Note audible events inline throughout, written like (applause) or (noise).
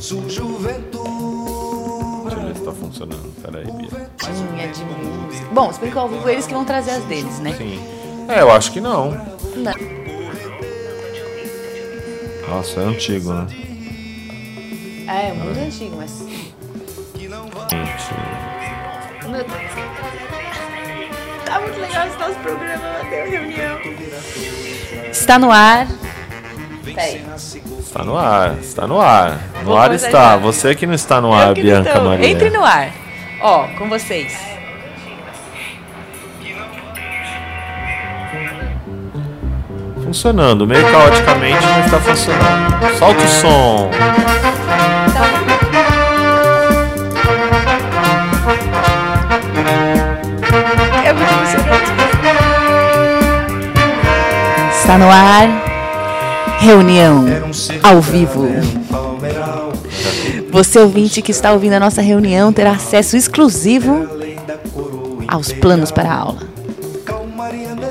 Sujo vento Deixa eu ver se tá funcionando. Peraí, Bia. Tinha de música. Bom, se bem que ao vivo eles que vão trazer as deles, né? Sim. É, eu acho que não. Não. Nossa, é antigo, né? É, muito antigo, mas. Gente. Meu Deus. Tá muito legal esse nosso programa, Matheus, reunião. Está no ar. Está no ar, está no ar. No Vou ar está. Você que não está no ar, Bianca estou. Maria. Entre no ar. Ó, com vocês. Funcionando, meio caoticamente, mas está funcionando. Solta o som. Está no ar. Reunião ao vivo. Você ouvinte que está ouvindo a nossa reunião terá acesso exclusivo aos planos para a aula.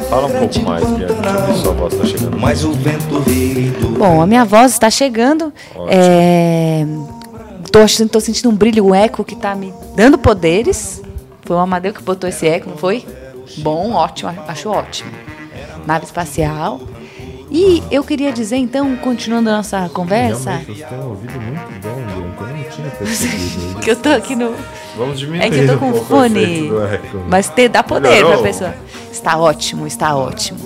Fala um pouco mais, Bianca. Deixa eu ver se sua voz está chegando. Bom, a minha voz está chegando. É... Tô, achando, tô sentindo um brilho, um eco que está me dando poderes. Foi o Amadeu que botou esse eco, não foi? Bom, ótimo, acho ótimo. Nave espacial. E eu queria dizer, então, continuando a nossa conversa, você tem um ouvido muito bom, Bianca. Eu não tinha percebido. (laughs) que eu tô aqui no. Vamos diminuir É que eu tô um com o fone. Mas te, dá poder Melhorou? pra pessoa. Está ótimo, está ótimo.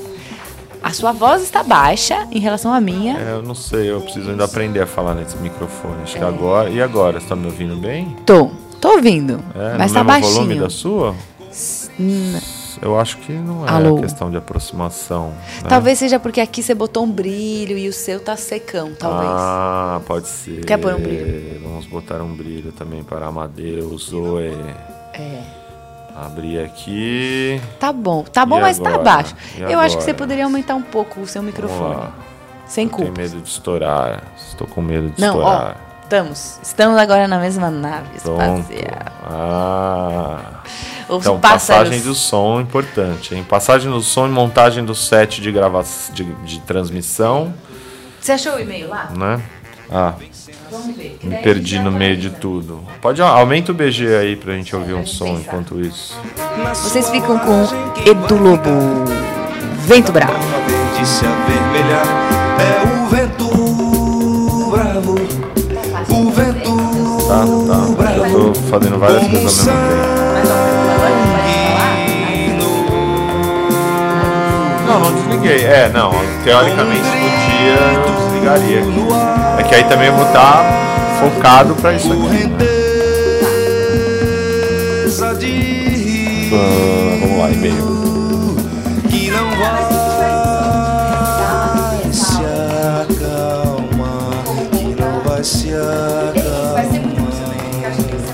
A sua voz está baixa em relação à minha. É, eu não sei, eu preciso ainda aprender a falar nesse microfone. Acho É. que agora. E agora? Você tá me ouvindo bem? Tô, tô ouvindo. É, mas no tá mesmo volume baixinho. da sua? Hum, Eu acho que não é Alô? questão de aproximação. né? Talvez seja porque aqui você botou um brilho e o seu tá secão, talvez. Ah, pode ser. Quer pôr um brilho? Vamos botar um brilho também para Amadeus. Zoe. É. Abrir aqui. Tá bom, tá bom, E mas tá agora? baixo. E Eu acho que você agora? poderia aumentar um pouco o seu microfone. Sem Eu tenho culpa. medo de estourar. Estou com medo de Não, ó, estourar. estamos. Estamos agora na mesma nave Pronto. espacial. Ah. Os Então, pássaros. passagem do som importante, hein? Passagem do som e montagem do set de gravação de, de transmissão, Você achou o e-mail lá? né? Ah, Vamos ver. me daí perdi no vai- meio de tudo. Pode aumenta o BG aí pra gente ouvir um som enquanto isso. Vocês ficam com Edu Lobo. Vento Bravo. é o vento bravo o vento Tá, tá. Eu tô fazendo várias coisas ao mesmo tempo. Não, não desliguei. É, não. Teoricamente podia, eu desligaria. É que aí também eu vou estar focado pra isso aqui. Né? Ah, vamos lá, e-mail.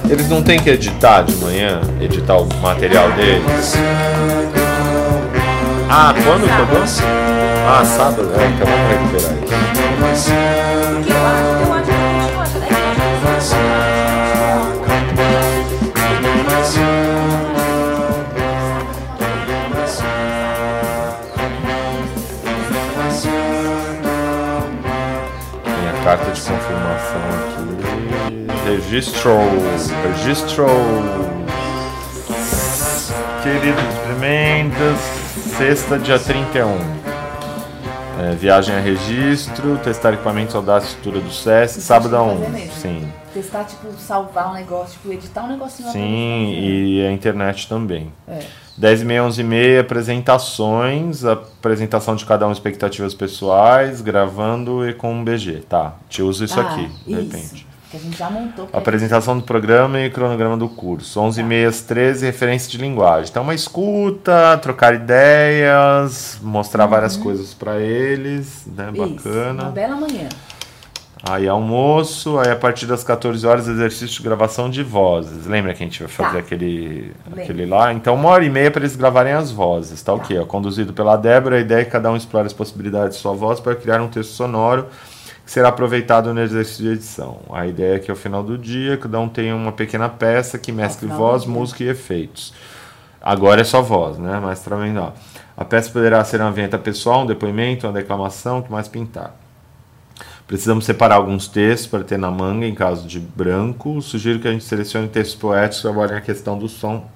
Eles não têm que editar de manhã? Editar o material deles? Ah, quando eu dou? Ah, sábado? É, então vamos recuperar isso. A gente pode, né? Tem a carta de confirmação aqui. Registrou. Registrou. Queridos experimentos, sexta, dia 31. É, viagem a registro, testar equipamentos Audacity estrutura do SESC, sábado a 1. Sim. Testar, tipo, salvar um negócio, tipo, editar um negocinho Sim, e a internet também. É. 10 e meia, 11 e meia, apresentações, apresentação de cada um, expectativas pessoais, gravando e com um BG. Tá, te uso isso Ah, aqui, de isso. repente. Que a gente já montou. Apresentação do programa e cronograma do curso. 11 e meia às 13, referência de linguagem. Então, uma escuta, trocar ideias, mostrar várias coisas para eles, né? Uhum. Isso, Bacana. Uma bela manhã. Aí almoço, aí a partir das 14 horas exercício de gravação de vozes. Lembra que a gente vai fazer Tá. aquele, aquele lá? Então uma hora e meia para eles gravarem as vozes, tá, ok? Ó, conduzido pela Débora, a ideia é que cada um explore as possibilidades de sua voz para criar um texto sonoro será aproveitado no exercício de edição. A ideia é que ao final do dia cada um tenha uma pequena peça que mescle voz, música e efeitos. Agora é só voz, né? Mas vendo, ó. A peça poderá ser uma vinheta pessoal, um depoimento, uma declamação, o que mais pintar. Precisamos separar alguns textos para ter na manga em caso de branco. Sugiro que a gente selecione textos poéticos que trabalhem a questão do som,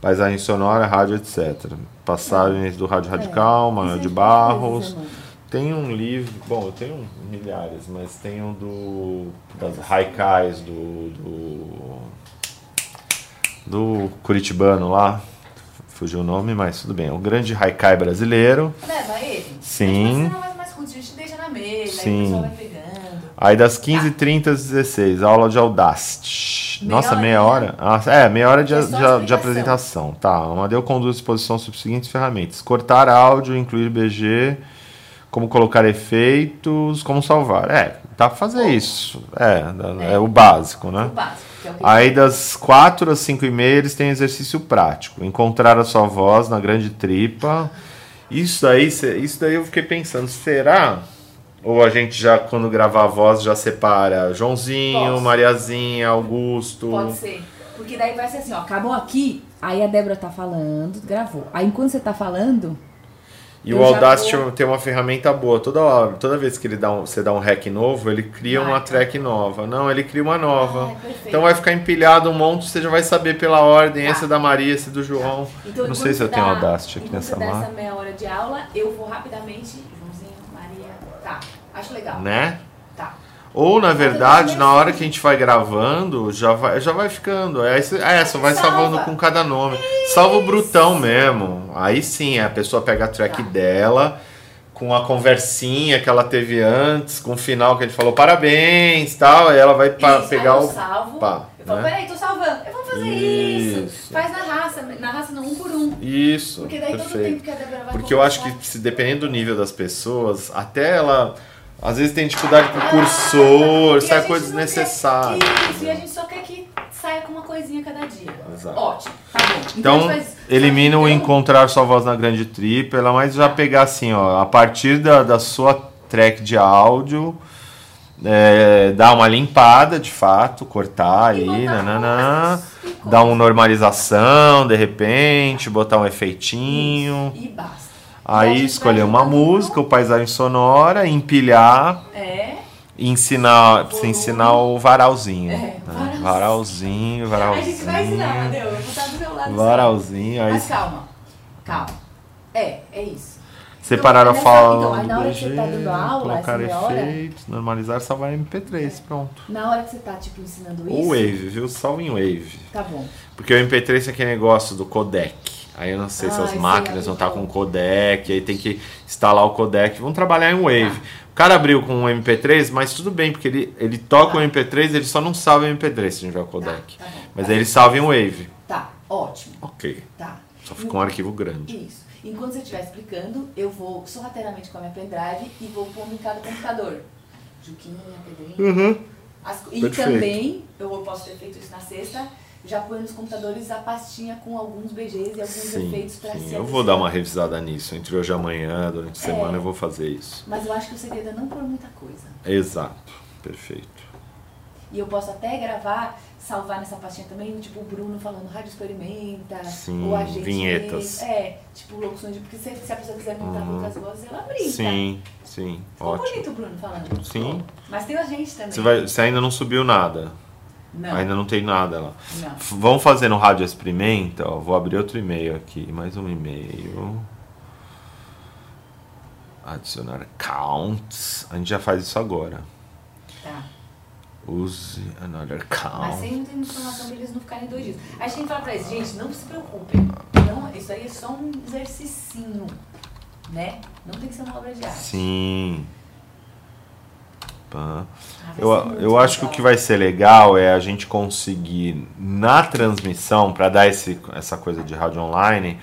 paisagem sonora, rádio, etc. Passagens do Rádio Radical, Manuel de Barros. Tem um livro, bom, eu tenho milhares, mas tem um do das Haikais do, do do Curitibano lá, fugiu o nome, mas tudo bem. O grande Haikai brasileiro. Leva ele? Sim. Mas mais, mais curto, a gente deixa na mesa, Sim. aí o pessoal vai pegando. Aí das 15h30 às 16 aula de Audacity. Meia Nossa, meia horinha? hora? Ah, é, meia hora de, É de- de apresentação. Tá, Amadeu conduz exposição sobre as seguintes ferramentas: cortar áudio, incluir BG, como colocar efeitos, como salvar. É, dá pra fazer isso. É, é, o básico, né? O básico, que é o Aí das 4 às 5 e meia eles têm exercício prático. Encontrar a sua voz na grande tripa. Isso aí, cê- isso daí eu fiquei pensando, será? Ou a gente já, quando gravar a voz, já separa Joãozinho, Posso. Mariazinha, Augusto. Pode ser. Porque daí vai ser assim, ó, acabou aqui, aí a Débora tá falando, gravou. Aí enquanto você tá falando, E Eu o Audacity vou- tem uma ferramenta boa. Toda hora, toda vez que ele dá um, você dá um hack novo, ele cria uma Marca. track nova. Não, ele cria uma nova. Ah, perfeito. então vai ficar empilhado um monte, você já vai saber pela ordem. Tá. Esse é da Maria, esse é do João. Então, Não sei se eu tenho Audacity aqui nessa dá marca. essa meia hora de aula, eu vou rapidamente. Joãozinho, Maria. Tá. Acho legal. Né? Tá. Ou, na verdade, na hora que a gente vai gravando, já vai, já vai ficando. Aí você, é, só vai Salva. salvando com cada nome. Salva o brutão mesmo. Aí sim, a pessoa pega a track Tá. dela, com a conversinha que ela teve antes, com o final que a gente falou parabéns tal, aí ela vai Isso, pegar o. salvo. pá, eu falo, né? peraí, tô salvando. Eu vou fazer isso. Isso. Faz na raça, na raça não, um por um. Isso, Porque daí todo o perfeito. tempo que a Débora vai Porque eu acho que se dependendo do nível das pessoas, até ela. Às vezes tem dificuldade com o cursor, E a sai coisas não quer- necessárias. Isso, e a gente só quer que saia com uma coisinha cada dia. Exato. Ótimo, tá bom. Então, gente faz- elimina o então, encontrar sua voz na grande tripla, mas já pegar assim, ó, a partir da, da sua track de áudio, é, dar uma limpada de fato, cortar E aí, nananã, dar uma normalização de repente, botar um efeitinho, E basta. A aí escolher uma música, o paisagem sonora, empilhar É. ensinar, precisa ensinar o varalzinho. É, né? varalzinho. Varalzinho, A gente vai ensinar, varalzinho. Amadeu. Eu vou estar do seu lado. Varalzinho, aí Mas calma, calma. É, é isso. Separar a Então, fala então, aí na hora que você tá dando aula, colocar essa meia hora- efeitos, normalizar, salvar MP3, pronto. Na hora que você tá, tipo, ensinando isso. Ou Wave, viu? Salva em Wave. Tá bom. Porque o MP3 é aquele negócio do codec. Aí eu não sei se Ah, as esse máquinas vão estar bom. com codec, aí tem que instalar o codec. Vamos trabalhar em Wave. O cara abriu com um MP3, mas tudo bem, porque ele, ele toca Tá. o MP3, ele só não salva o MP3 se tiver o codec. Tá, tá. Mas aí ele salva em Wave. Tá, ótimo. Ok. Tá. Só fica um arquivo grande. Isso. Enquanto você estiver explicando, eu vou sorrateiramente com a minha pendrive e vou pôr em cada computador. Juquinha, Pedrinho. Uhum. As e Perfeito. também, eu posso ter feito isso na sexta, já põe nos computadores a pastinha com alguns BGs e alguns Sim, efeitos pra sim. Eu vou dar uma revisada nisso. Entre hoje e amanhã, durante a É. semana, eu vou fazer isso. Mas eu acho que o segredo é não pôr muita coisa. Exato. Perfeito. E eu posso até gravar, salvar nessa pastinha também, tipo o Bruno falando rádio experimenta, Sim, ou a gente. vinhetas. É, tipo locuções de. Porque se, se a pessoa quiser montar Uhum. outras vozes, ela brinca. Sim, sim. Ficou Ótimo. bonito o Bruno falando. Sim. Mas tem a gente também. Você, vai, você ainda não subiu nada. Não. Ainda não tem nada lá. Não. Vamos fazer no Rádio Experimenta. Ó, vou abrir outro e-mail aqui. Mais um e-mail. Adicionar accounts. A gente já faz isso agora. Tá. Use another Mas account. sem muita informação pra eles não ficarem dois dias. A gente tem que falar pra eles, gente, não se preocupem. Não, isso aí é só um exercicinho. Né? Não tem que ser uma obra de arte. Sim. Pá. Eu, muito eu acho que o que vai ser legal é a gente conseguir, na transmissão, para dar esse, essa coisa de rádio online,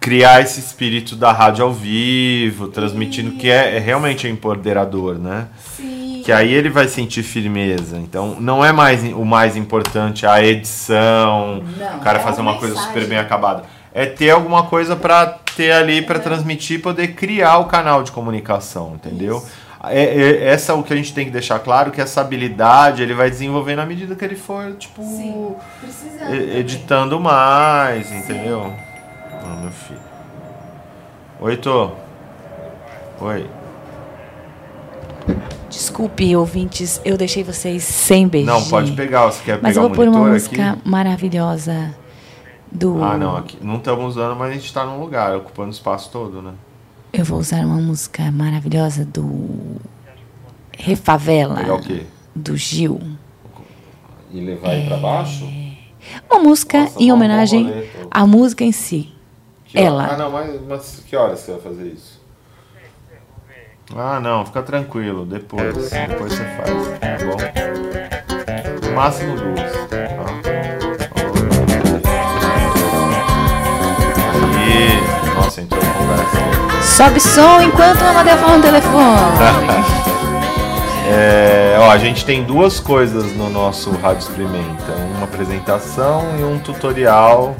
criar esse espírito da rádio ao vivo, transmitindo, que é, é realmente empoderador, né? Sim. Que aí ele vai sentir firmeza. Então, não é mais o mais importante a edição, Não, o cara é fazer uma uma coisa mensagem. super bem acabada. É ter alguma coisa para ter ali para transmitir, poder criar o canal de comunicação, entendeu? Isso. É, é- essa é o que a gente tem que deixar claro, que essa habilidade ele vai desenvolver na medida que ele for, tipo, Sim. Também. editando mais, entendeu? Ah, meu filho. Oi, Tô. Oi. Desculpe, ouvintes, eu deixei vocês sem beijo. Não, pode pegar. Você quer Mas pegar eu o vou pôr uma monitor música aqui? maravilhosa do. Ah, não, aqui não estamos usando, mas a gente está num lugar, ocupando o espaço todo, né? Eu vou usar uma música maravilhosa do Refavela, Pegar o quê? do Gil. E levar ele pra baixo? Uma música Nossa, em um bom homenagem à música em si. Que hora- Ela. Ah, não, mas, mas que horas você vai fazer isso? Ah, não, fica tranquilo, depois. Depois você faz, tá bom? No máximo duas. Tá? Aí, nossa, entrou conversa. Sobe som enquanto o Amadeu fala no telefone. (laughs) É, ó, a gente tem duas coisas no nosso Rádio Experimenta: uma apresentação e um tutorial.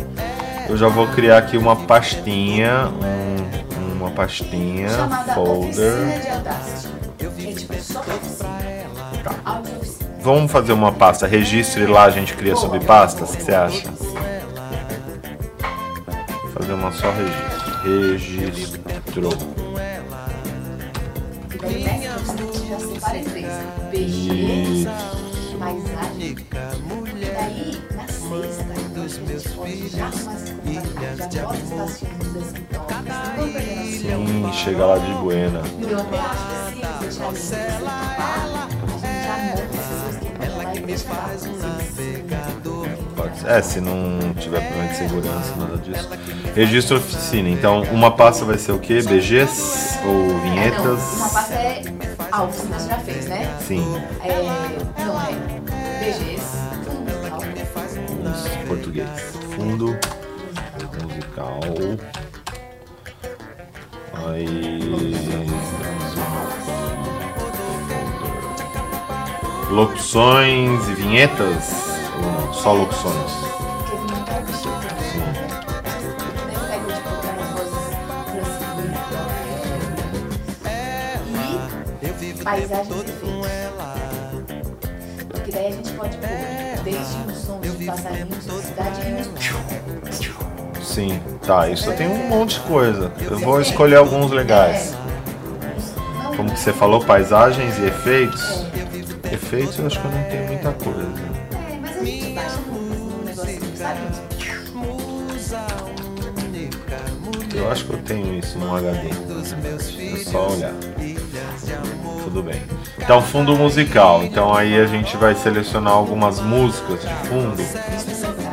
Eu já vou criar aqui uma pastinha, um- uma pastinha, folder. de Audacity. É tipo oficina. Vamos fazer uma pasta registro e lá a gente cria subpastas? O que você acha? Fazer uma só registro. Registro. E daí na sexta, a gente pode já começa a já bota os pastinhos então, não vão perder nosso Sim, chega lá de buena. Até acho que se você tirar É, se não tiver problema de segurança, nada disso. Registro oficina. Então, uma pasta vai ser o quê? BGs ou É, não, uma vinhetas? pasta é. Ah, oficina você já fez, né? Sim, É. Não é. BGs. musical. os português. Fundo musical. Aí. Locuções e vinhetas? Só locuções? Porque não tá vestido. né? Nem pega tipo aquelas vozes franciscanas. E paisagens e efeitos. Porque daí a gente pode pôr desde um som de passarinhos, cidade e. Sim, tá. Isso tem um monte de coisa. Eu vou escolher alguns legais. Como que você falou, paisagens e efeitos? Efeitos eu acho que eu não tenho muita coisa. Eu acho que eu tenho isso num HD. É só olhar. Tudo bem. Então, fundo musical. Então aí a gente vai selecionar algumas músicas de fundo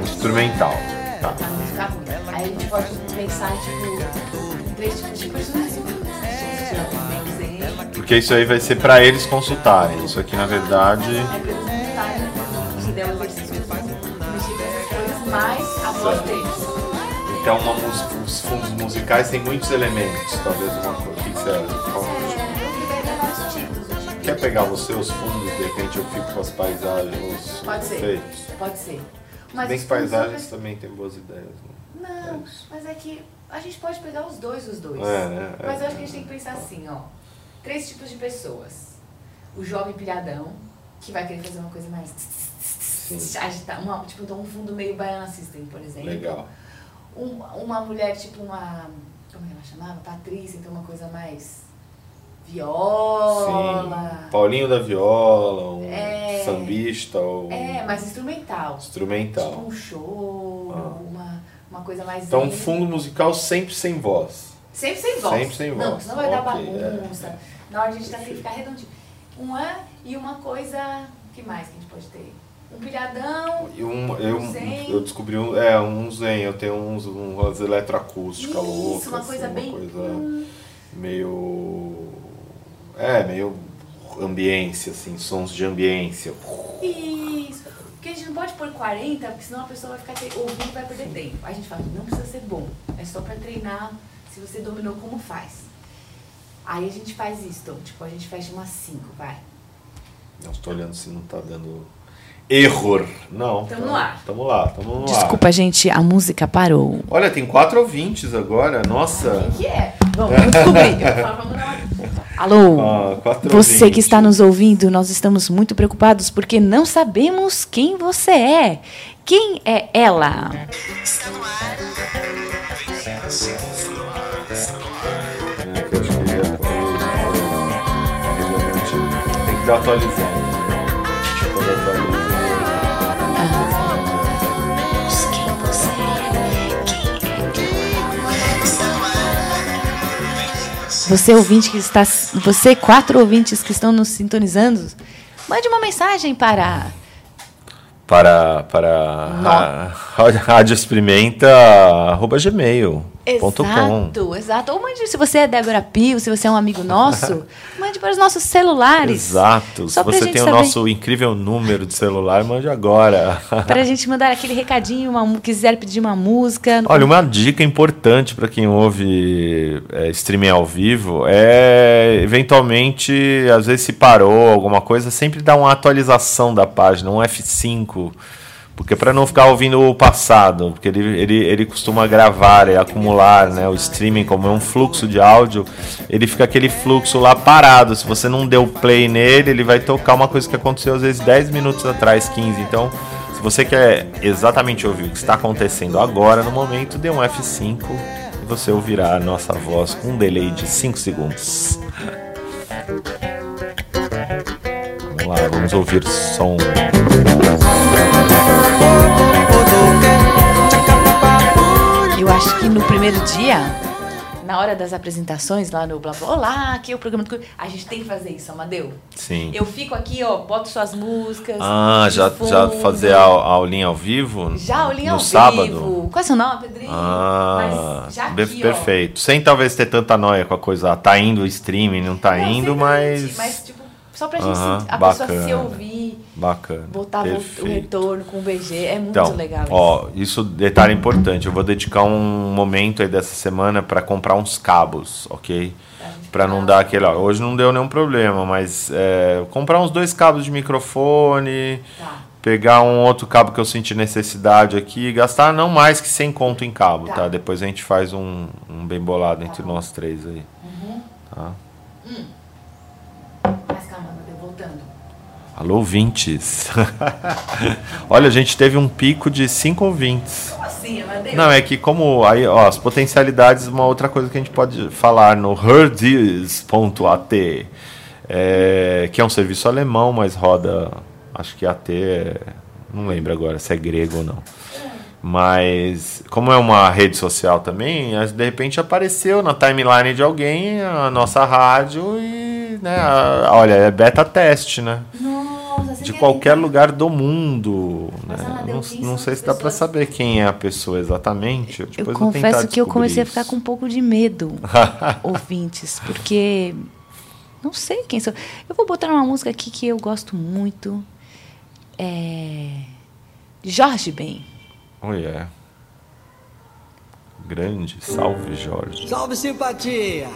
instrumental. Tá. Aí a gente pode pensar, tipo, três tipos de personagens. Porque isso aí vai ser pra eles consultarem. Isso aqui na verdade. Aí pra eles montarem, se der o exercício, coisas, mais a voz deles. Então uma os fundos musicais têm muitos elementos. Talvez uma coisa. O que você acha? É, tipo Quer pegar os seus fundos, de repente eu fico com as paisagens, os Pode ser. efeitos? Pode ser. Se Mas bem os que paisagens também tem boas ideias. Né? Não, É mas é que a gente pode pegar os dois, os dois. É, né? É. Mas eu acho que a gente tem que pensar assim, ó. Três tipos de pessoas. O jovem pilhadão, que vai querer fazer uma coisa mais... Agitar, uma, tipo, um fundo meio Baiana System, por exemplo. Legal. Um- uma mulher, tipo uma... Como ela chamava? Patrícia, então uma coisa mais... Viola. Sim. Paulinho da Viola, um É. sambista ou É, mais instrumental. instrumental. Tipo um show, Ah. uma, uma coisa mais... Então, zen. fundo musical sempre sem voz. Sempre sem voz. Sempre sem Não, voz. senão vai dar Ok, bagunça. é. Na hora a gente tá, tem que ficar redondinho. Uma e uma coisa. O que mais que a gente pode ter? Um pilhadão. E um, eu, Um zen. eu descobri um, é, um zen, eu tenho uns, umas eletroacústicas Isso, loucas. uma coisa assim, bem. uma coisa Hum, meio. É, meio ambiência, assim, sons de ambiência. Isso. Porque a gente não pode pôr 40, porque senão a pessoa vai ficar ouvindo e vai perder tempo. Aí a gente fala, não precisa ser bom. É só pra treinar se você dominou como faz. Aí a gente faz isso, então, tipo, a gente fecha umas 5, vai. Não estou olhando se não tá dando erro. Não. Tamo tá- no ar. Tamo lá, tamo no ar. Desculpa, gente, a música parou. Olha, tem quatro ouvintes agora. Nossa. Quem que é? Vamos, vamos descobrir. Alô? Ah, quatro Você que ouvintes. está nos ouvindo, nós estamos muito preocupados porque não sabemos quem você é. Quem é ela? É, que eu acho que ele Você ouvinte que está, você quatro ouvintes que estão nos sintonizando, mande uma mensagem para Para, para (laughs) rádio experimenta arroba gmail.com. Exato, exato. Ou mande, se você é Débora Pio, se você é um amigo nosso, (laughs) mande para os nossos celulares. Exato. Se Só pra você tem o saber. nosso incrível número de celular, mande agora. (laughs) Para a gente mandar aquele recadinho, uma, quiser pedir uma música. Olha, uma dica importante para quem ouve é, streaming ao vivo é, eventualmente, às vezes se parou alguma coisa, sempre dá uma atualização da página, um F5, porque para não ficar ouvindo o passado, porque ele, ele, ele costuma gravar e acumular, né, o streaming como é um fluxo de áudio, ele fica aquele fluxo lá parado, se você não deu play nele, ele vai tocar uma coisa que aconteceu às vezes 10 minutos atrás, 15, então... Se você quer exatamente ouvir o que está acontecendo agora, no momento, dê um F5 e você ouvirá a nossa voz com um delay de 5 segundos. Vamos lá, vamos ouvir som. Eu acho que no primeiro dia, na hora das apresentações lá no Blá Blá, olá, aqui é o programa do. A gente tem que fazer isso, Amadeu. Sim. Eu fico aqui, ó, boto suas músicas. Ah, já, já fundo. fazer a, a aulinha ao vivo? Já o no ao sábado? vivo. Qual é seu nome, Pedrinho? Ah, Mas já aqui, ó. perfeito. Sem talvez ter tanta noia com a coisa, ah, tá indo o streaming, não tá Não, indo, mas. Mas, tipo, só pra gente a pessoa se bacana. ouvir, Bacana. botar vo- o perfeito. retorno com o BG. É muito Então, legal isso. ó, isso detalhe importante. Eu vou dedicar um momento aí dessa semana para comprar uns cabos, ok? Para não dar aquele. Ó, hoje não deu nenhum problema, mas é, comprar uns dois cabos de microfone, Tá. pegar um outro cabo que eu senti necessidade aqui, gastar não mais que 100 conto em cabo, Tá. tá? Depois a gente faz um, um bem bolado entre nós três aí. Uhum. Tá? Mas calma, Amadeu, voltando. Alô, ouvintes. (laughs) Olha, a gente teve um pico de cinco ouvintes. Como assim? Não, é que como aí, ó, as potencialidades, uma outra coisa que a gente pode falar no herdies.at, é, que é um serviço alemão, mas roda, acho que AT, é, não lembro agora se é grego ou não. Mas como é uma rede social também, as- de repente apareceu na timeline de alguém a nossa rádio e, né, a- olha, é beta teste, né? Nossa, de quer qualquer lugar do mundo. Né? Não, não sei se dá para saber quem é a pessoa exatamente. Eu Depois confesso que eu comecei a ficar isso. com um pouco de medo, (laughs) ouvintes, porque não sei quem sou. Eu vou botar uma música aqui que eu gosto muito. É. de Jorge Ben. Oh, yeah. Grande, salve Jorge. Salve simpatia!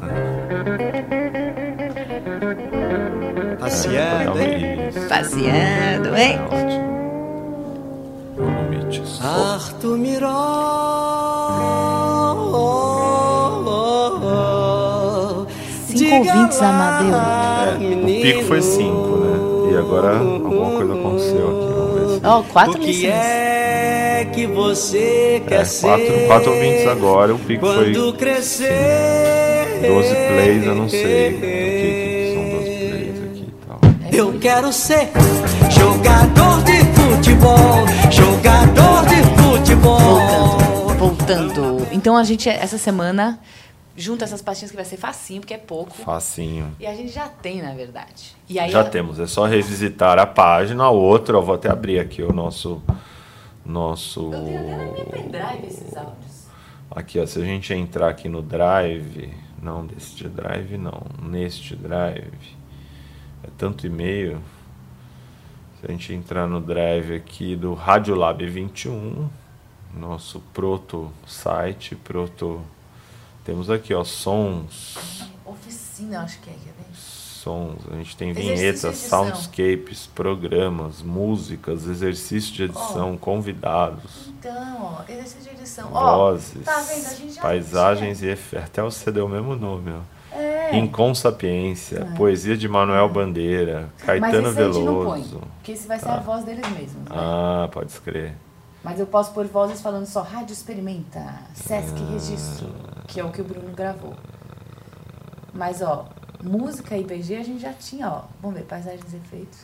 (laughs) Passeando, hein? Passeando, hein? é ótimo. Volumites. Arthur Miró. Cinco ouvintes, Amadeu. É, o pico foi cinco, né? E agora alguma coisa aconteceu aqui. Vamos ver se. Ó, quatro O que lições. é que você quer É, ser? quatro, quatro ouvintes agora, o pico foi crescer. 12 plays, eu não sei quero ser jogador de futebol, jogador de futebol. Voltando, voltando. Então a gente, essa semana, junta essas pastinhas que vai ser facinho, porque é pouco. Facinho. E a gente já tem, na verdade. E aí Já ela- temos, é só revisitar a página, a outra, eu vou até abrir aqui o nosso nosso Eu tenho até na minha pendrive esses áudios. aqui, ó, se a gente entrar aqui no Drive, não deste Drive não, neste Drive. É tanto e-mail. Se a gente entrar no Drive aqui do Radiolab 21, nosso proto site, proto temos aqui, ó, sons Oficina, acho que é, quer ver? sons, a gente tem vinhetas, soundscapes, programas, músicas, exercício de edição, convidados, Então, ó, exercício de edição. Vozes, tá vendo? Paisagens e efeitos. Até você deu o mesmo nome, ó. É. Incom Sapiência, poesia de Manuel Bandeira, Caetano Mas gente não põe, Veloso. porque esse vai ser a voz deles mesmos. né? Ah, pode escrever. Mas eu posso pôr vozes falando só Rádio Experimenta, Sesc Ah. Registro, que é o que o Bruno gravou. Mas, ó, Música e BG a gente já tinha, ó. Vamos ver, paisagens e efeitos.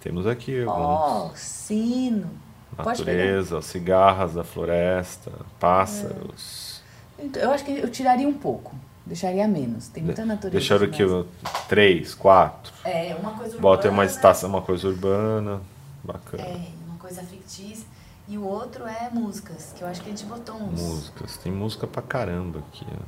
Temos aqui alguns. Ó, sino. Natureza, cigarras da floresta, pássaros. Então, eu acho que eu tiraria um pouco. Deixaria menos. Tem muita natureza. Deixaram o três, quatro. É, uma coisa urbana. Bota uma estação, uma coisa urbana. Bacana. É, uma coisa fictícia. E o outro é músicas, que eu acho que a gente botou uns. Músicas. Tem música pra caramba aqui. ó.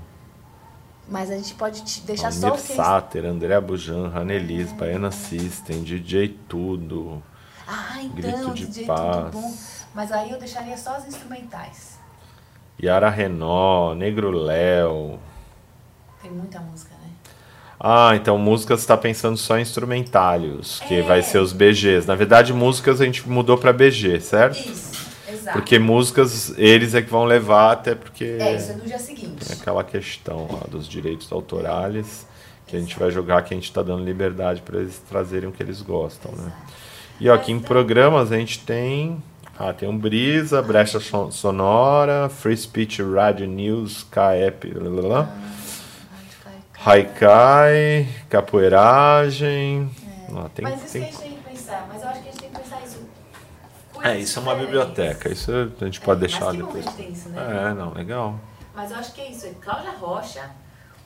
Mas a gente pode te deixar Almir só o que. Sater, André Bujan, Ranelis, Baiana System, DJ Tudo. Ah, então, Grito de DJ paz. tudo bom. Mas aí eu deixaria só os instrumentais. Yara Renó, Negro Léo. Tem muita música, né? Ah, então músicas está pensando só em instrumentários, que É. vai ser os BGs. Na verdade, músicas a gente mudou para BG, certo? Isso, exato. Porque músicas eles é que vão levar, até porque É, isso é no dia seguinte. tem aquela questão lá dos direitos autorais, que a gente vai jogar que a gente está dando liberdade para eles trazerem o que eles gostam, né? E ó, aqui em programas a gente tem. Ah, tem um Brisa, Brecha Son- Sonora, Free Speech Radio News, KEP, lá, lá, lá. Haikai, capoeiragem. Ah, tem, Mas isso tem- que a gente tem que pensar. Mas eu acho que a gente tem que pensar isso. É, isso é uma biblioteca. Isso a gente pode É, deixar que bom depois. isso, né? É, não, legal. Mas eu acho que é isso. É Cláudia Rocha,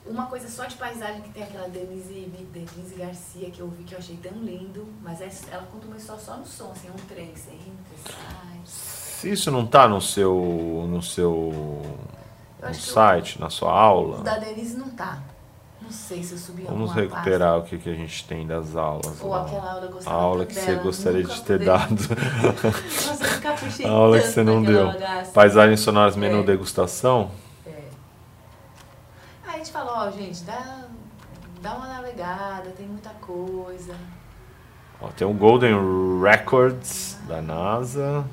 uma coisa só de paisagem que tem aquela Denise, Denise Garcia que eu vi que eu achei tão lindo. Mas é- ela conta uma história só no som, assim, um trem, você entra, sai. Se isso não tá no seu, no seu Eu no site, na sua O aula, da Denise não tá. Não sei se eu subi vamos recuperar o que, que a gente tem das aulas. Ou lá. aquela aula eu (laughs) A aula que você gostaria de ter pude. dado. Nossa, eu A aula que você não deu. bagaça. Paisagens sonoras menu É. degustação. É. Aí a gente falou, ó, gente, dá, dá uma navegada, tem muita coisa. Ó, tem o Golden Records da NASA.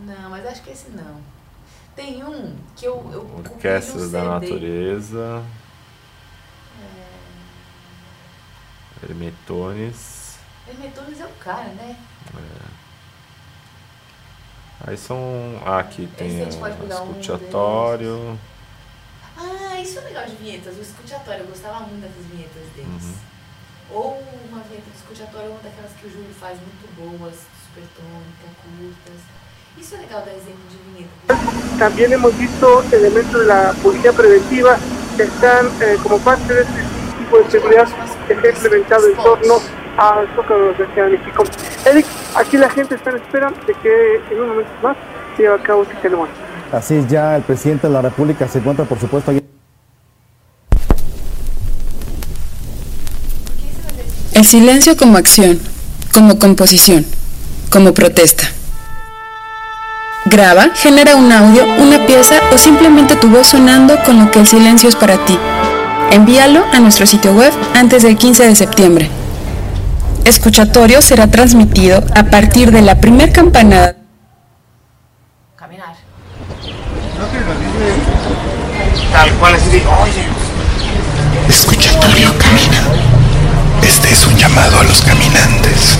Não, mas acho que esse não. Tem um que eu, eu no da CD. Natureza. Hermetones. Hermetones é o cara, né? Aí são. Ah, aqui Esse tem a o um escutatório. Ah, isso é legal de vinhetas, o escutatório, eu gostava muito dessas vinhetas deles. Uhum. Ou uma vinheta de escutatório, uma daquelas que o Júlio faz muito boas, super tônica, curtas. Isso é legal dar exemplo de vinheta. También hemos visto elementos de la policía preventiva que están eh, como parte de este tipo de seguridad que se ha implementado en torno al Zócalo de la Ciudad de México. Eric, aquí la gente está en espera de que en un momento más se lleve a cabo esta ceremonia. Así es, ya el presidente de la República se encuentra, por supuesto, ahí. El silencio como acción, como composición, como protesta. Graba, genera un audio, una pieza o simplemente tu voz sonando con lo que el silencio es para ti. Envíalo a nuestro sitio web antes del 15 de septiembre. Escuchatorio será transmitido a partir de la primer campanada. Caminar. Escuchatorio camina. Este es un llamado a los caminantes,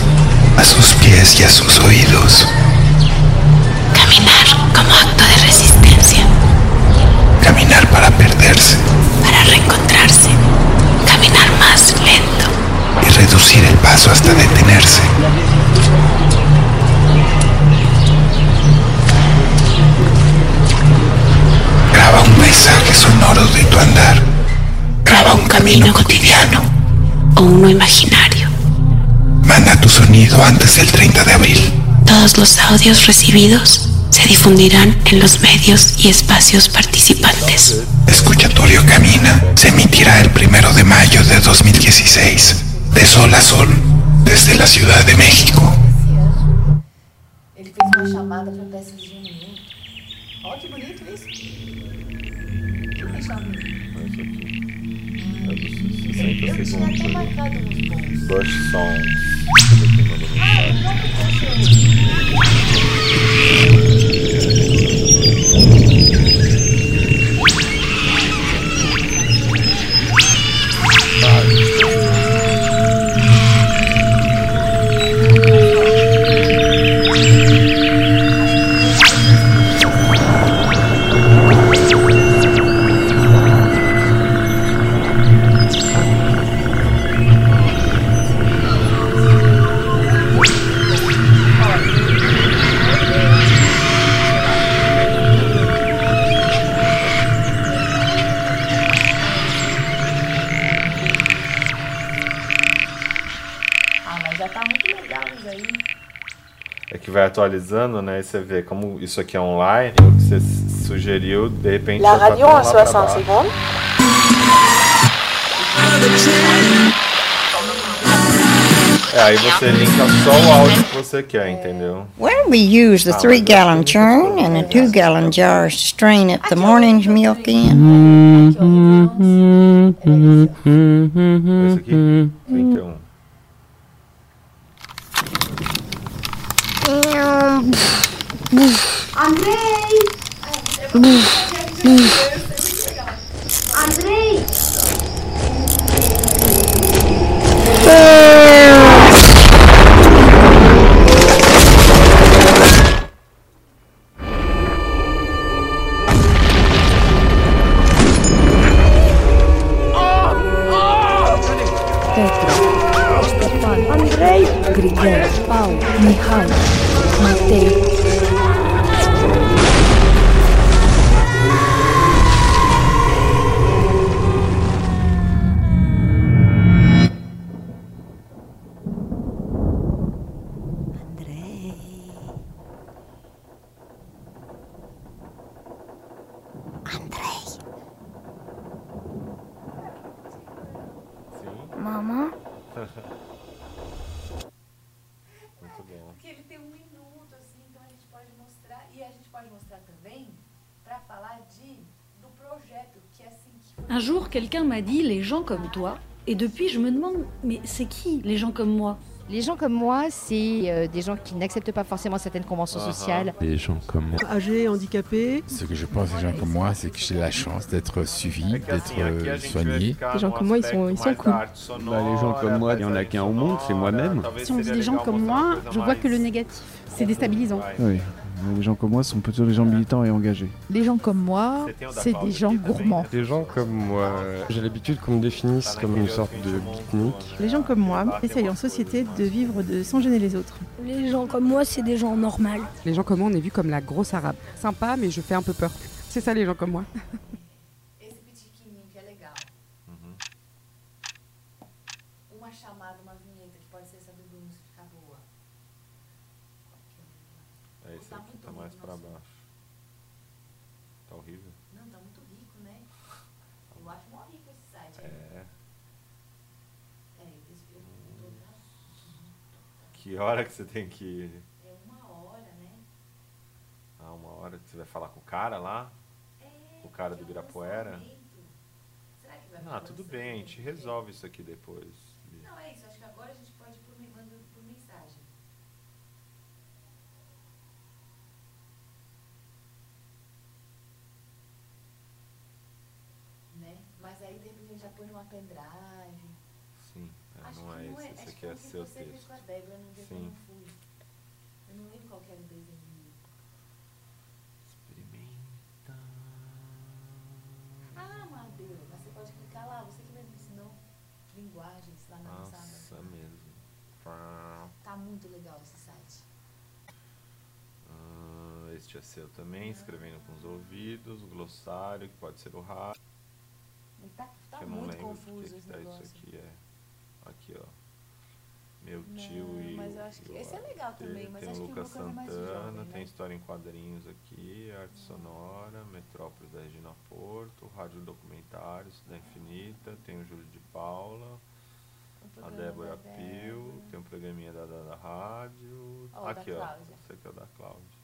a sus pies y a sus oídos. Caminar como acto de resistencia, Caminar para perderse para reencontrarse. Caminar más lento. y reducir el paso hasta detenerse. Graba un paisaje sonoro de tu andar. Graba un camino cotidiano. O uno imaginario. Manda tu sonido antes del 30 de abril. Todos los audios recibidos se difundirán en los medios y espacios participantes. Escuchatorio Camina se emitirá el primero de mayo de 2016, de sol a sol, desde la Ciudad de México. Ele fez É atualizando, né? E você vê como isso aqui é online, o que você sugeriu, de repente. La tá radio tão en lá pra 60 baixo. secondes. É, aí você linka só o áudio que você quer, entendeu? Well, we use the three gallon churn and the two gallon jars to strain up the morning's milk in. Esse aqui, 31. Андрей! Андрей! Mamãe? Muito bom. Porque ele tem um minuto, assim, então a gente pode mostrar. E a gente pode mostrar também para falar de, do projeto, que é assim que Un jour, quelqu'un m'a dit les gens comme toi. Et depuis, je me demande, mais c'est qui les gens comme moi? Les gens comme moi, c'est euh, des gens qui n'acceptent pas forcément certaines conventions Ah, sociales. Des gens comme moi. Âgés, handicapés. Ce que je pense des gens comme moi, c'est que j'ai la chance d'être suivi, d'être euh, soigné. Les gens comme moi, ils sont, ils sont cool. Bah, les gens comme moi, il n'y en a qu'un au monde, c'est moi-même. Si on dit des gens comme moi, je vois que le négatif. C'est déstabilisant. Oui, les gens comme moi sont plutôt des gens militants et engagés. Les gens comme moi, c'est des gens gourmands. Des gens comme moi, j'ai l'habitude qu'on me définisse comme une sorte de beatnik. Les gens comme moi essayent en société de vivre de, sans gêner les autres. Les gens comme moi, c'est des gens normaux. Les gens comme moi, on est vu comme la grosse arabe. Sympa, mais je fais un peu peur. C'est ça les gens comme moi. Baixo. Tá horrível? Não, tá muito rico, né? (laughs) Eu acho mó rico esse site. É. Peraí, deixa eu na- Que hora que você tem que ir? É uma hora, né? Ah, uma hora que você vai falar com o cara lá? o cara do Ibirapuera? Será que vai Ah, tudo bem, a gente resolve isso aqui depois. Não, é isso. Acho que agora a gente pode ir por, me- manda por mensagem. Né? Mas aí de repente a gente já põe numa pendrive. Sim, é, Acho não é não esse, é- esse aqui é que seu você fez texto. com a Débora no dia que eu Sim. não fui. Eu não lembro qual que era o desenho. Ah, Madeira, você pode clicar lá, você que mesmo ensinou linguagens lá na nossa Nossa, aba. mesmo. Tá muito legal esse site. Ah, este é seu também, escrevendo com os ouvidos, o glossário, que pode ser o rádio. Tá, tá que eu não muito lembro confuso porque que esse tá negócio. isso aqui, é. Aqui, ó. Meu tio Não, e. mas o- eu acho que esse é legal também, mas tem acho o que o Lucas Lucas é mais Santana, jovem, tem né? história em quadrinhos aqui, arte sonora, Metrópolis da Regina Porto, Rádio Documentários da Infinita, tem o Júlio de Paula, a Débora Pio, tem um programinha da, da, da rádio. Ó, o da aqui, ó. Esse aqui é o da Cláudia.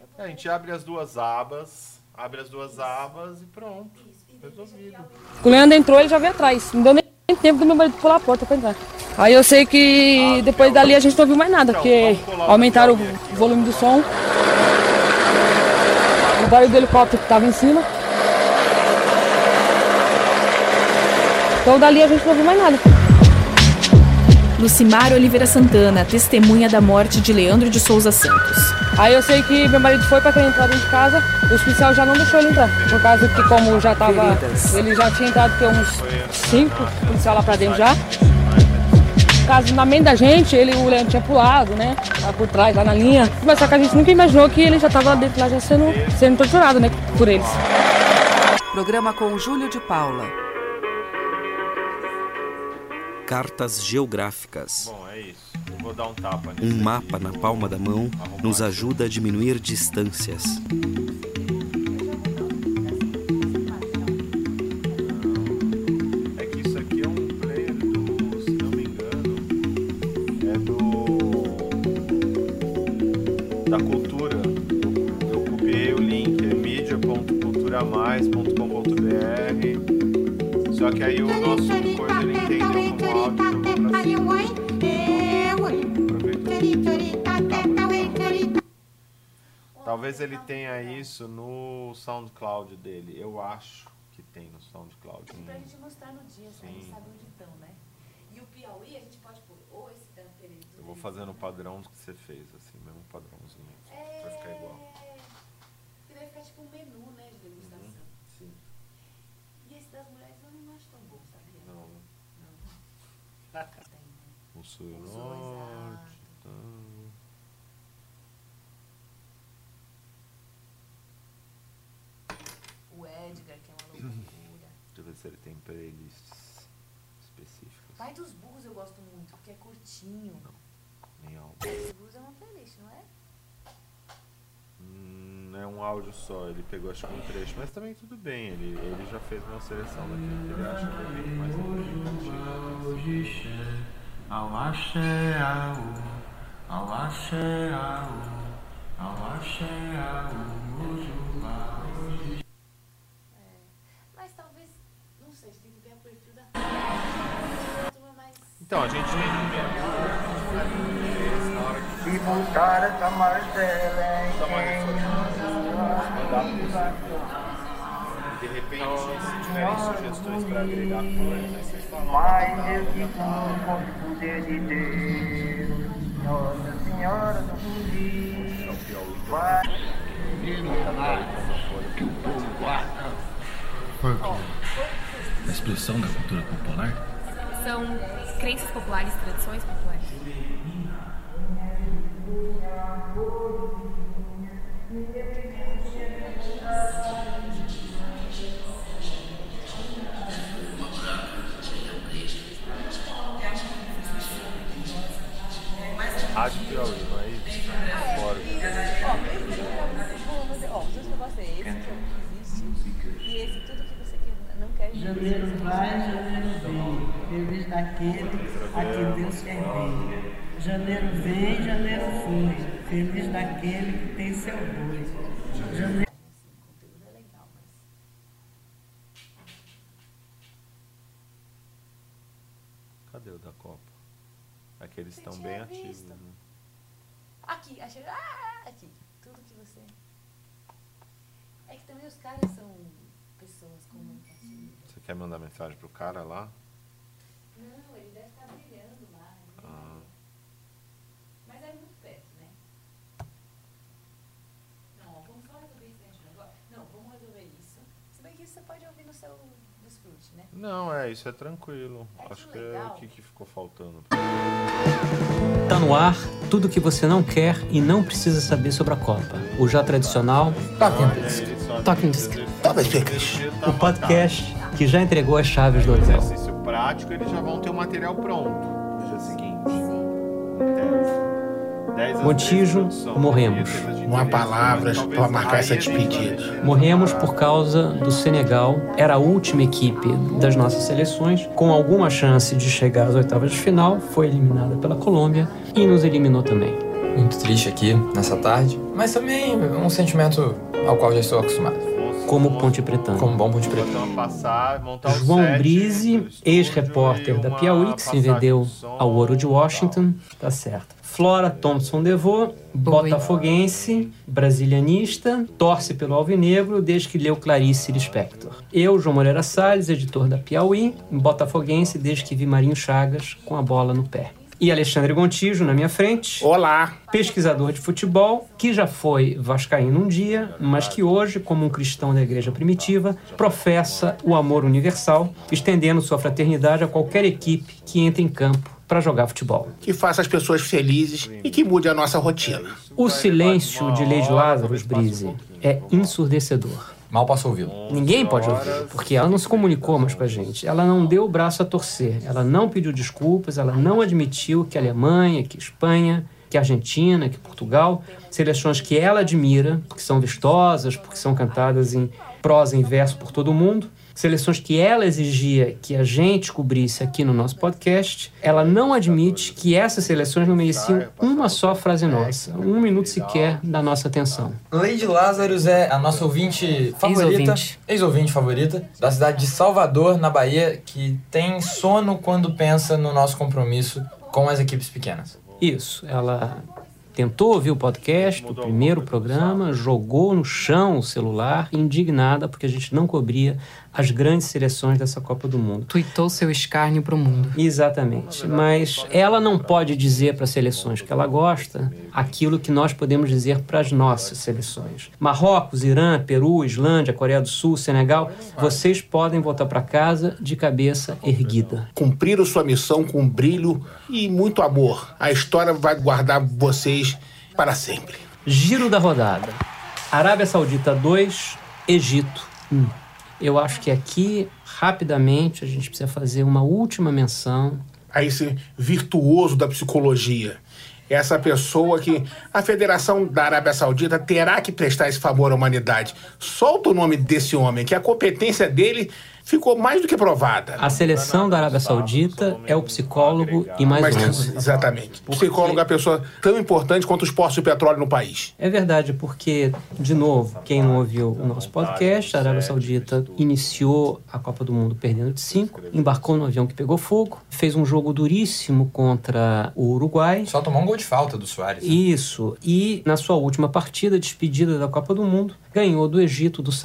Eu É, a gente abre as duas abas, abre as duas abas e pronto. O Leandro entrou, ele já veio atrás. Não deu nem tempo do meu marido pular a porta pra entrar. Aí eu sei que depois dali a gente não ouviu mais nada, porque aumentaram o volume do som. O barulho do helicóptero que tava em cima. Então dali a gente não ouviu mais nada. Lucimar Oliveira Santana, testemunha da morte de Leandro de Souza Santos. Aí eu sei que meu marido foi pra querer entrar dentro de casa, o policial já não deixou ele entrar. Por causa que como já tava. Ele já tinha entrado tem uns cinco policiais lá pra dentro já. Caso na mente da gente, ele, o Leandro tinha pulado, né? Lá por trás, lá na linha. Mas só que a gente nunca imaginou que ele já tava lá dentro lá já sendo, sendo torturado, né? Por eles. Programa com Júlio de Paula. Cartas geográficas. Bom, é isso. Eu vou dar um tapa. Um mapa na palma da mão nos ajuda a diminuir distâncias. Talvez ele tenha isso no SoundCloud dele. Eu acho que tem no SoundCloud. Pra gente mostrar no dia, pra gente Sim. saber onde estão, né? E o Piauí, a gente pode pôr ou esse da Pereira. Eu vou fazendo o padrão que você fez, assim, mesmo padrãozinho. Vai ficar igual. Que vai ficar tipo um menu, né, de degustação. Uhum, Sim. E esse das mulheres eu não acho tão bom, sabia? Não. Não. (laughs) Tem, né? O sul e o Os dois, norte. Então... O Edgar, que é uma loucura. Deixa eu ver se ele tem playlists específicas. Pai dos Burros eu gosto muito, porque é curtinho. Nem álbum. Pai dos Burros é uma playlist, não é? Hum, é um áudio só, ele pegou acho que um trecho, mas também tudo bem, ele, ele já fez uma seleção daquilo que ele acha que é bem mais interessante. Ao axé, ao, ao axé, ao, Então, a gente tem Se voltar essa marcela, de repente, se tiverem sugestões para agregar coisas, aí vocês falam. Mas eu que com o poder de Deus, Nossa Senhora do vai. que o povo guarda. A expressão da cultura popular? São crenças populares, tradições populares. Rádio Piauí, não é isso? Fora. Ó, é você- os dois que eu gosto é esse, que é o que existe, e esse tudo que você quer, não quer Janeiro vai, janeiro vem, feliz daquele a quem Deus quer bem. Janeiro vem, janeiro foi, feliz daquele que tem seu boi. Janeiro conteúdo é legal, mas. Cadê o da Copa? Aqueles Você estão tinha bem ativos, visto. né? Aqui, achei. Ah, aqui. Tudo que você. É que também os caras são pessoas comunicativas. Você quer mandar mensagem pro cara lá? Não, ele deve estar brilhando lá. ninguém Ah. vai ver. Mas é muito perto, né? Não, ó, vamos só resolver isso antes agora. Não, vamos resolver isso. Se bem que isso você pode ouvir no seu desfrute, né? Não, é, isso é tranquilo. É Acho que é legal. o que, que ficou faltando. Tá no ar tudo que você não quer e não precisa saber sobre a Copa. O já tradicional Talking Disc. Talking Disc. O podcast que já entregou as chaves do hotel. Exercício prático, eles já vão ter o material pronto no dia seguinte. Tese. Montijo, morremos. Não há palavras para marcar essa despedida. Morremos por causa do Senegal. Era a última equipe das nossas seleções, com alguma chance de chegar às oitavas de final. Foi eliminada pela Colômbia e nos eliminou também. Muito triste aqui nessa tarde, mas também um sentimento ao qual já estou acostumado. Como Ponte Pretano. Como bom Ponte o João Brise, ex-repórter da Piauí, que se vendeu ao Ouro de Washington. Tá certo. Flora Thompson Devô, botafoguense, brasilianista, torce pelo Alvinegro desde que leu Clarice Lispector. Eu, João Moreira Salles, editor da Piauí, botafoguense desde que vi Marinho Chagas com a bola no pé. E Alexandre Gontijo na minha frente. Olá! Pesquisador de futebol, que já foi vascaíno um dia, mas que hoje, como um cristão da igreja primitiva, professa o amor universal, estendendo sua fraternidade a qualquer equipe que entre em campo para jogar futebol. Que faça as pessoas felizes e que mude a nossa rotina. O silêncio de Lady Lazarus Brise é ensurdecedor. Mal posso ouvi-lo. Ninguém pode ouvir, porque ela não se comunicou mais com a gente. Ela não deu o braço a torcer. Ela não pediu desculpas, ela não admitiu que a Alemanha, que a Espanha, que a Argentina, que Portugal, seleções que ela admira, porque são vistosas, porque são cantadas em prosa e verso por todo mundo, seleções que ela exigia que a gente cobrisse aqui no nosso podcast, ela não admite que essas seleções não mereciam uma só frase nossa, um minuto sequer da nossa atenção. Lady Lazarus é a nossa ouvinte favorita, Ex-ouvinte. ex-ouvinte favorita, da cidade de Salvador, na Bahia, que tem sono quando pensa no nosso compromisso com as equipes pequenas. Isso, ela tentou ouvir o podcast, o primeiro programa, jogou no chão o celular, indignada porque a gente não cobria as grandes seleções dessa Copa do Mundo. Tuitou seu escárnio pro mundo. Exatamente. Mas ela não pode dizer para as seleções que ela gosta aquilo que nós podemos dizer para as nossas seleções. Marrocos, Irã, Peru, Islândia, Coreia do Sul, Senegal, vocês podem voltar para casa de cabeça erguida. Cumpriram sua missão com brilho e muito amor. A história vai guardar vocês para sempre. Giro da rodada. Arábia Saudita 2, Egito 1. Eu acho que aqui, rapidamente, a gente precisa fazer uma última menção. A esse virtuoso da psicologia. Essa pessoa que a Federação da Arábia Saudita terá que prestar esse favor à humanidade. Solta o nome desse homem, que a competência dele ficou mais do que provada. A seleção da Arábia Saudita é o psicólogo e mais Mas, 11. exatamente. Psicólogo é uma pessoa tão importante quanto os postos de petróleo no país. É verdade, porque, de novo, quem não ouviu o nosso podcast, a Arábia Saudita iniciou a Copa do Mundo perdendo de 5, embarcou no avião que pegou fogo, fez um jogo duríssimo contra o Uruguai. Só tomou um gol de falta do Soares. Isso. E na sua última partida, despedida da Copa do Mundo, ganhou do Egito, do